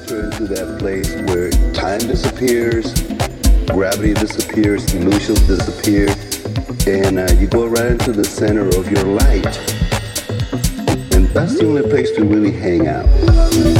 enter into that place where time disappears, gravity disappears, illusions disappear, and uh, you go right into the center of your light. And that's the only place to really hang out.